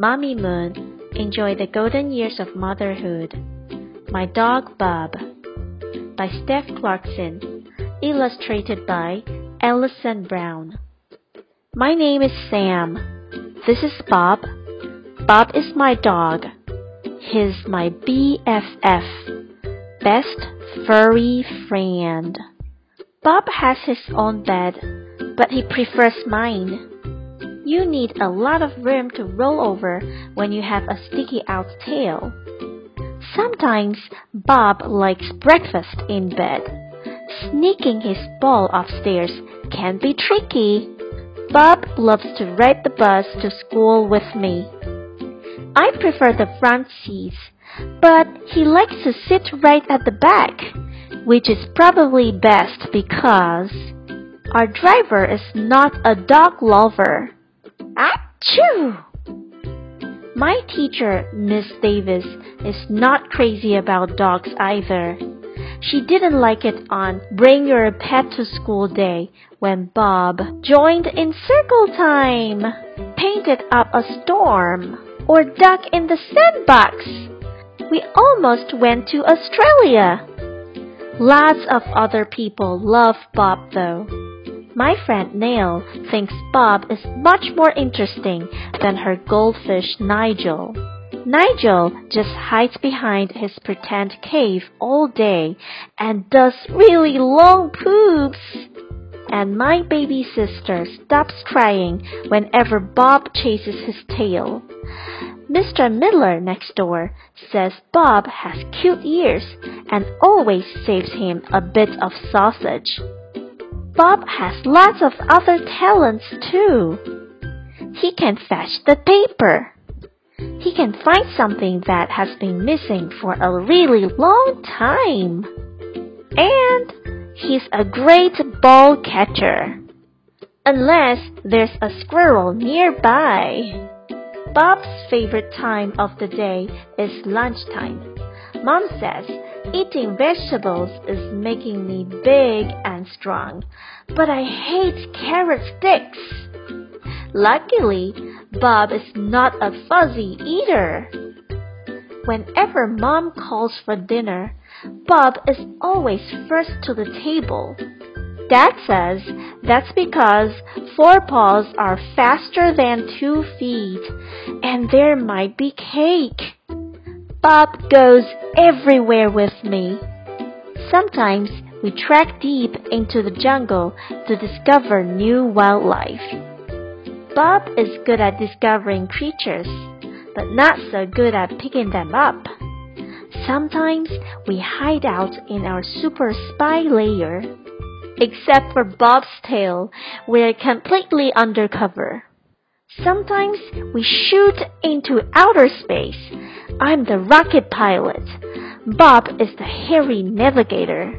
Mommy Moon, enjoy the golden years of motherhood. My Dog Bob by Steph Clarkson, illustrated by Alison Brown. My name is Sam. This is Bob. Bob is my dog. He's my BFF, best furry friend. Bob has his own bed, but he prefers mine. You need a lot of room to roll over when you have a sticky out tail. Sometimes Bob likes breakfast in bed. Sneaking his ball upstairs can be tricky. Bob loves to ride the bus to school with me. I prefer the front seats, but he likes to sit right at the back, which is probably best because our driver is not a dog lover. Achoo! My teacher, Miss Davies, is not crazy about dogs either. She didn't like it on Bring Your Pet to School Day when Bob joined in circle time, painted up a storm, or duck in the sandbox. We almost went to Australia. Lots of other people love Bob though. My friend Nell thinks Bob is much more interesting than her goldfish Nigel. Nigel just hides behind his pretend cave all day and does really long poops. And my baby sister stops crying whenever Bob chases his tail. Mr. Miller next door says Bob has cute ears and always saves him a bit of sausage. Bob has lots of other talents too. He can fetch the paper. He can find something that has been missing for a really long time. And he's a great ball catcher. Unless there's a squirrel nearby. Bob's favorite time of the day is lunchtime. Mom says eating vegetables is making me big and strong, but I hate carrot sticks. Luckily, Bob is not a fuzzy eater. Whenever Mom calls for dinner, Bob is always first to the table. Dad says that's because four paws are faster than two feet, and there might be cake. Bob goes everywhere with me. Sometimes we trek deep into the jungle to discover new wildlife. Bob is good at discovering creatures, but not so good at picking them up. Sometimes we hide out in our super spy lair. Except for Bob's tail, we're completely undercover. Sometimes we shoot into outer space. I'm the rocket pilot. Bob is the hairy navigator.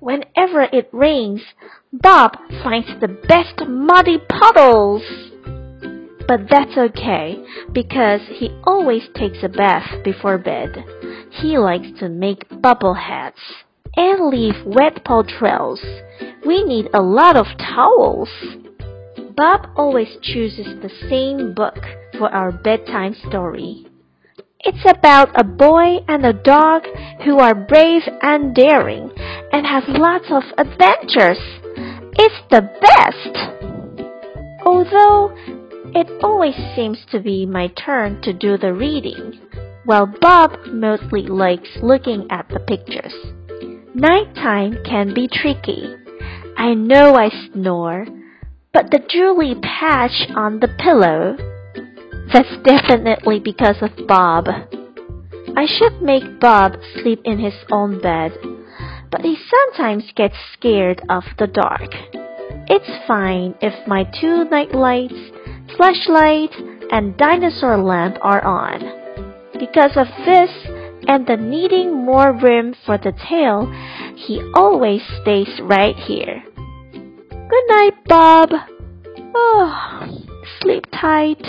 Whenever it rains, Bob finds the best muddy puddles. But that's okay because he always takes a bath before bed. He likes to make bubble heads and leave wet paw trails. We need a lot of towels. Bob always chooses the same book for our bedtime story. It's about a boy and a dog who are brave and daring and have lots of adventures. It's the best! Although it always seems to be my turn to do the reading, while Bob mostly likes looking at the pictures. Nighttime can be tricky. I know I snore but the Julie patch on the pillow, that's definitely because of Bob. I should make Bob sleep in his own bed, but he sometimes gets scared of the dark. It's fine if my two night lights, flashlight, and dinosaur lamp are on. Because of this and the needing more room for the tail, he always stays right here. Good night, Bob. Oh, sleep tight.